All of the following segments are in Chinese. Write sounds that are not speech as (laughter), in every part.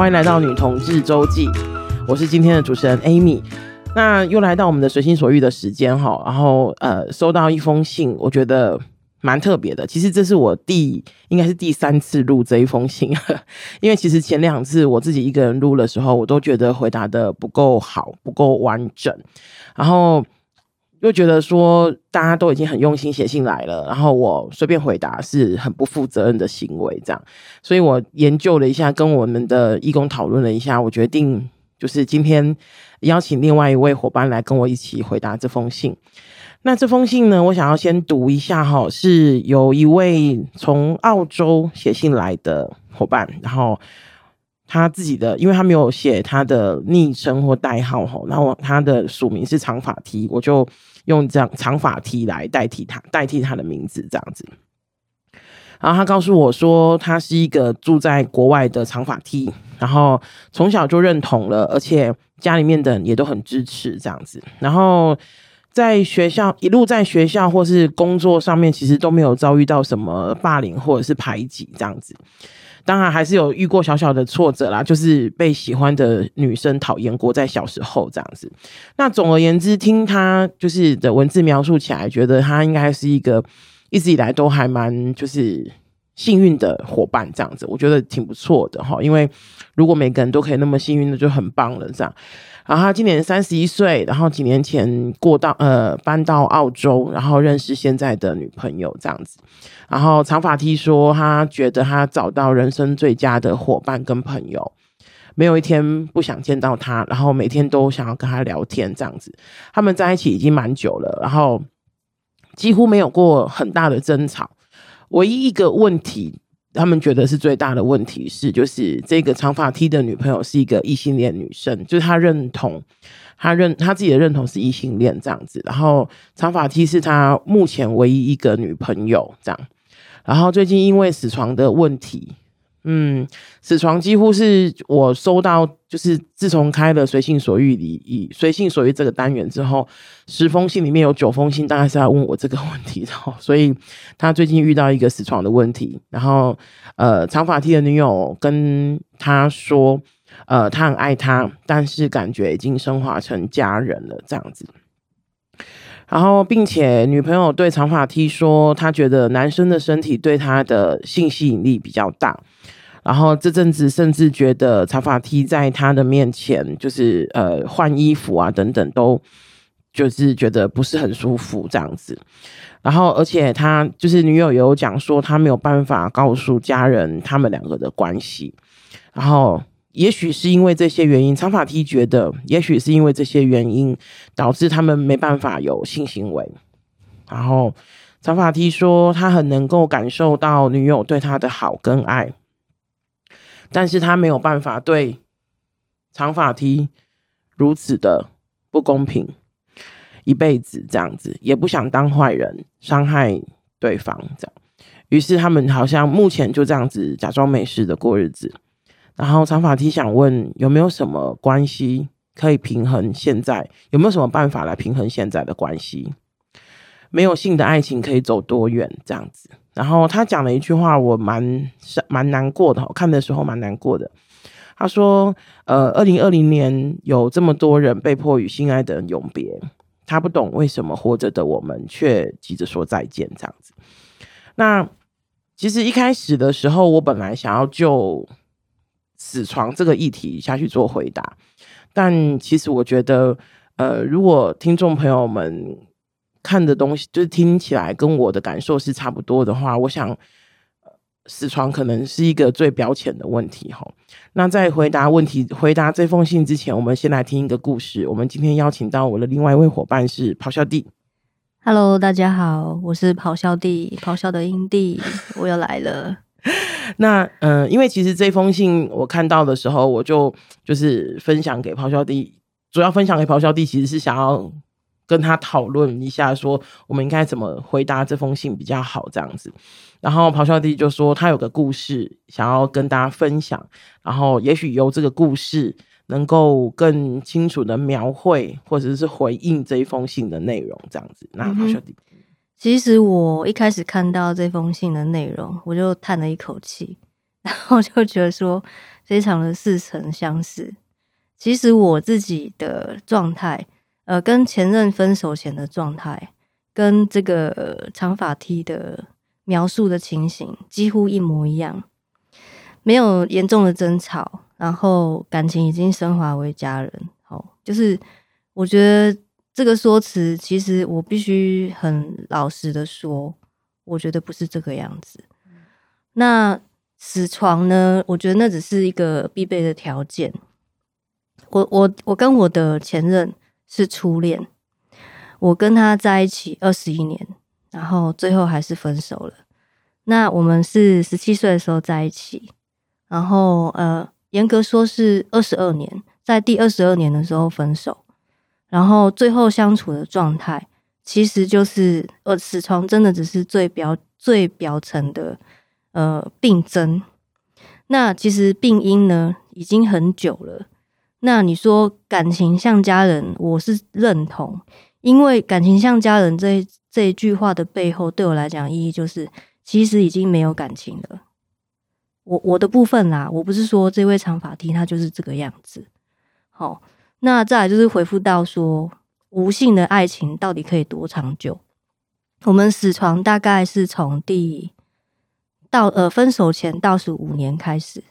欢迎来到女同志周记，我是今天的主持人 Amy。那又来到我们的随心所欲的时间哈，然后呃，收到一封信，我觉得蛮特别的。其实这是我第应该是第三次录这一封信，(laughs) 因为其实前两次我自己一个人录的时候，我都觉得回答得不够好，不够完整，然后又觉得说大家都已经很用心写信来了，然后我随便回答是很不负责任的行为，这样，所以我研究了一下，跟我们的义工讨论了一下，我决定。就是今天邀请另外一位伙伴来跟我一起回答这封信。那这封信呢，我想要先读一下哈，是有一位从澳洲写信来的伙伴，然后他自己的，因为他没有写他的昵称或代号哈，然后他的署名是长发 T，我就用这样长发 T 来代替他，代替他的名字这样子。然后他告诉我说，他是一个住在国外的长发 T，然后从小就认同了，而且家里面的也都很支持这样子。然后在学校一路在学校或是工作上面，其实都没有遭遇到什么霸凌或者是排挤这样子。当然还是有遇过小小的挫折啦，就是被喜欢的女生讨厌过，在小时候这样子。那总而言之，听他就是的文字描述起来，觉得他应该是一个。一直以来都还蛮就是幸运的伙伴这样子，我觉得挺不错的哈。因为如果每个人都可以那么幸运的，就很棒了这样。然后他今年三十一岁，然后几年前过到呃搬到澳洲，然后认识现在的女朋友这样子。然后长发 T 说，他觉得他找到人生最佳的伙伴跟朋友，没有一天不想见到他，然后每天都想要跟他聊天这样子。他们在一起已经蛮久了，然后。几乎没有过很大的争吵，唯一一个问题，他们觉得是最大的问题是，就是这个长发 T 的女朋友是一个异性恋女生，就是他认同，他认他自己的认同是异性恋这样子，然后长发 T 是他目前唯一一个女朋友这样，然后最近因为死床的问题。嗯，死床几乎是我收到，就是自从开了随性所欲里以随性所欲这个单元之后，十封信里面有九封信大概是要问我这个问题的，所以他最近遇到一个死床的问题，然后呃，长发 T 的女友跟他说，呃，他很爱他，但是感觉已经升华成家人了这样子，然后并且女朋友对长发 T 说，他觉得男生的身体对他的性吸引力比较大。然后这阵子甚至觉得长发 T 在他的面前，就是呃换衣服啊等等，都就是觉得不是很舒服这样子。然后而且他就是女友有讲说，他没有办法告诉家人他们两个的关系。然后也许是因为这些原因，长发 T 觉得也许是因为这些原因导致他们没办法有性行为。然后长发 T 说，他很能够感受到女友对他的好跟爱。但是他没有办法对长发 T 如此的不公平，一辈子这样子，也不想当坏人伤害对方这样。于是他们好像目前就这样子假装没事的过日子。然后长发 T 想问有没有什么关系可以平衡现在，有没有什么办法来平衡现在的关系？没有性的爱情可以走多远？这样子。然后他讲了一句话，我蛮蛮难过的。看的时候蛮难过的。他说：“呃，二零二零年有这么多人被迫与心爱的人永别，他不懂为什么活着的我们却急着说再见。”这样子。那其实一开始的时候，我本来想要就死床这个议题下去做回答，但其实我觉得，呃，如果听众朋友们。看的东西就是听起来跟我的感受是差不多的话，我想死床可能是一个最表浅的问题哈。那在回答问题、回答这封信之前，我们先来听一个故事。我们今天邀请到我的另外一位伙伴是咆哮帝。Hello，大家好，我是咆哮帝，咆哮的英帝，我又来了。(laughs) 那嗯、呃，因为其实这封信我看到的时候，我就就是分享给咆哮帝，主要分享给咆哮帝，其实是想要。跟他讨论一下，说我们应该怎么回答这封信比较好，这样子。然后咆哮帝就说他有个故事想要跟大家分享，然后也许由这个故事能够更清楚的描绘或者是回应这一封信的内容，这样子。那咆哮帝，其实我一开始看到这封信的内容，我就叹了一口气，然后就觉得说非常的似曾相识。其实我自己的状态，呃，跟前任分手前的状态，跟这个长发 T 的描述的情形几乎一模一样，没有严重的争吵，然后感情已经升华为家人。好，就是我觉得这个说辞，其实我必须很老实的说，我觉得不是这个样子。那死床呢？我觉得那只是一个必备的条件。我我我跟我的前任是初恋，我跟他在一起二十一年，然后最后还是分手了。那我们是十七岁的时候在一起，然后呃，严格说是二十二年，在第二十二年的时候分手，然后最后相处的状态其实就是呃，死床真的只是最表最表层的呃病征。那其实病因呢已经很久了。那你说感情像家人，我是认同，因为感情像家人这这一句话的背后，对我来讲意义就是，其实已经没有感情了。我我的部分啦，我不是说这位长发 T 他就是这个样子。好，那再来就是回复到说，无性的爱情到底可以多长久？我们死床大概是从第到呃分手前倒数五年开始，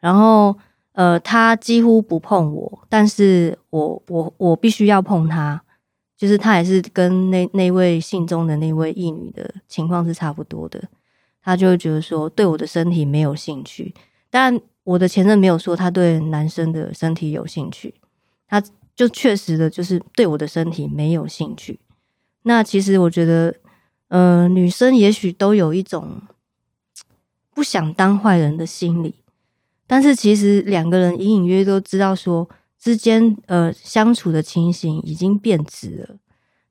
然后。呃，他几乎不碰我，但是我我我必须要碰他，就是他也是跟那那位信中的那位异女的情况是差不多的，他就会觉得说对我的身体没有兴趣，但我的前任没有说他对男生的身体有兴趣，他就确实的就是对我的身体没有兴趣。那其实我觉得，呃，女生也许都有一种不想当坏人的心理。但是其实两个人隐隐约约都知道说之间呃相处的情形已经变质了，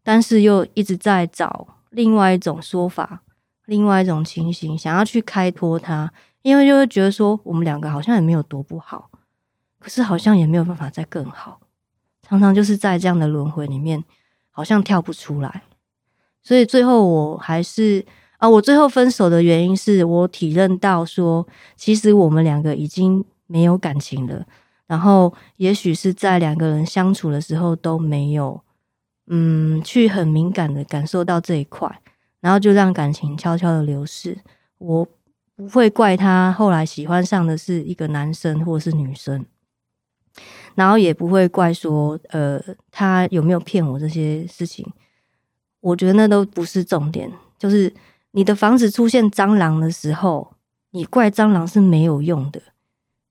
但是又一直在找另外一种说法，另外一种情形，想要去开脱他，因为就会觉得说我们两个好像也没有多不好，可是好像也没有办法再更好，常常就是在这样的轮回里面，好像跳不出来，所以最后我还是。啊，我最后分手的原因是我体认到说，其实我们两个已经没有感情了。然后，也许是在两个人相处的时候都没有，嗯，去很敏感的感受到这一块，然后就让感情悄悄的流逝。我不会怪他后来喜欢上的是一个男生或是女生，然后也不会怪说，呃，他有没有骗我这些事情。我觉得那都不是重点，就是。你的房子出现蟑螂的时候，你怪蟑螂是没有用的，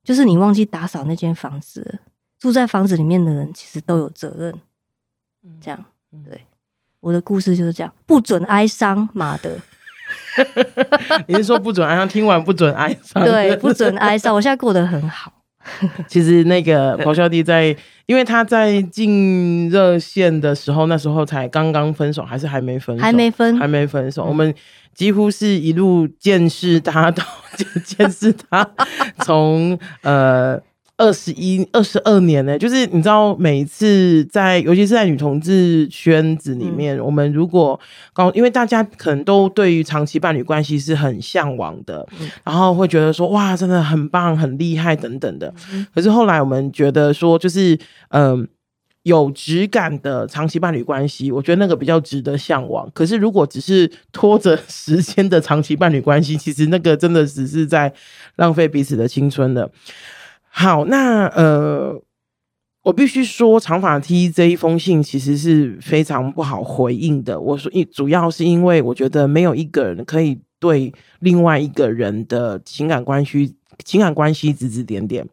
就是你忘记打扫那间房子了。住在房子里面的人其实都有责任。这样，对，我的故事就是这样，不准哀伤，妈的！(laughs) 你是说不准哀伤？听完不准哀伤？对，不准哀伤。我现在过得很好。(laughs) 其实那个咆哮帝在，因为他在进热线的时候，那时候才刚刚分手，还是还没分手，还没分，还没分手。嗯、我们几乎是一路见识他 (laughs) 到见识他从呃。二十一、二十二年呢、欸，就是你知道，每一次在，尤其是在女同志圈子里面，嗯、我们如果刚，因为大家可能都对于长期伴侣关系是很向往的，嗯、然后会觉得说，哇，真的很棒、很厉害等等的。嗯、可是后来我们觉得说，就是嗯、呃，有质感的长期伴侣关系，我觉得那个比较值得向往。可是如果只是拖着时间的长期伴侣关系，其实那个真的只是在浪费彼此的青春的。好，那呃，我必须说，长发 T 这一封信其实是非常不好回应的。我说，一主要是因为我觉得没有一个人可以对另外一个人的情感关系、情感关系指指点点。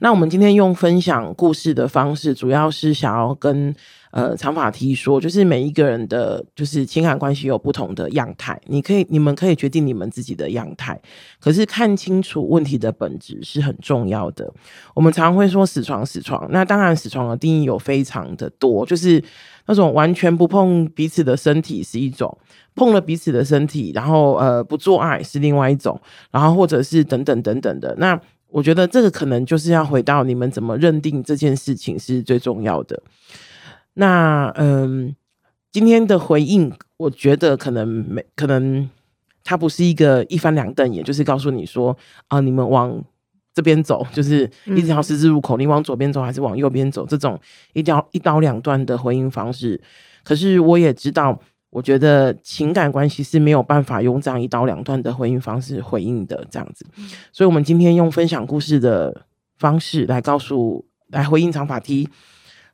那我们今天用分享故事的方式，主要是想要跟。呃，长发 T 说，就是每一个人的，就是情感关系有不同的样态，你可以，你们可以决定你们自己的样态，可是看清楚问题的本质是很重要的。我们常会说死床死床，那当然死床的定义有非常的多，就是那种完全不碰彼此的身体是一种，碰了彼此的身体，然后呃不做爱是另外一种，然后或者是等等等等的。那我觉得这个可能就是要回到你们怎么认定这件事情是最重要的。那嗯，今天的回应，我觉得可能没可能它不是一个一翻两瞪眼，就是告诉你说啊，你们往这边走，就是一条十字路口，你往左边走还是往右边走，这种一条一刀两断的回应方式。可是我也知道，我觉得情感关系是没有办法用这样一刀两断的回应方式回应的，这样子。所以，我们今天用分享故事的方式来告诉，来回应长发 T，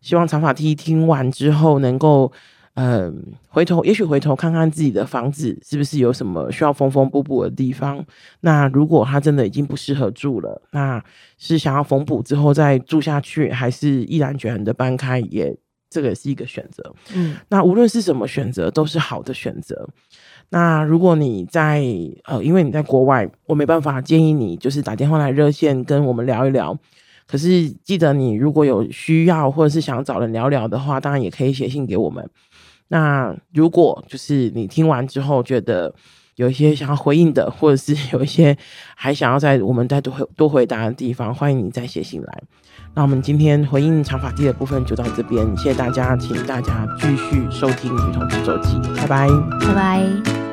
希望长发 T 听完之后能够。嗯，回头也许回头看看自己的房子是不是有什么需要缝缝补补的地方。那如果他真的已经不适合住了，那是想要缝补之后再住下去，还是毅然决然的搬开？也这个也是一个选择。嗯，那无论是什么选择，都是好的选择。那如果你在呃，因为你在国外，我没办法建议你就是打电话来热线跟我们聊一聊。可是记得你如果有需要或者是想找人聊聊的话，当然也可以写信给我们。那如果就是你听完之后觉得有一些想要回应的，或者是有一些还想要在我们再多回多回答的地方，欢迎你再写信来。那我们今天回应长发 T 的部分就到这边，谢谢大家，请大家继续收听《女同志周记》，拜拜，拜拜。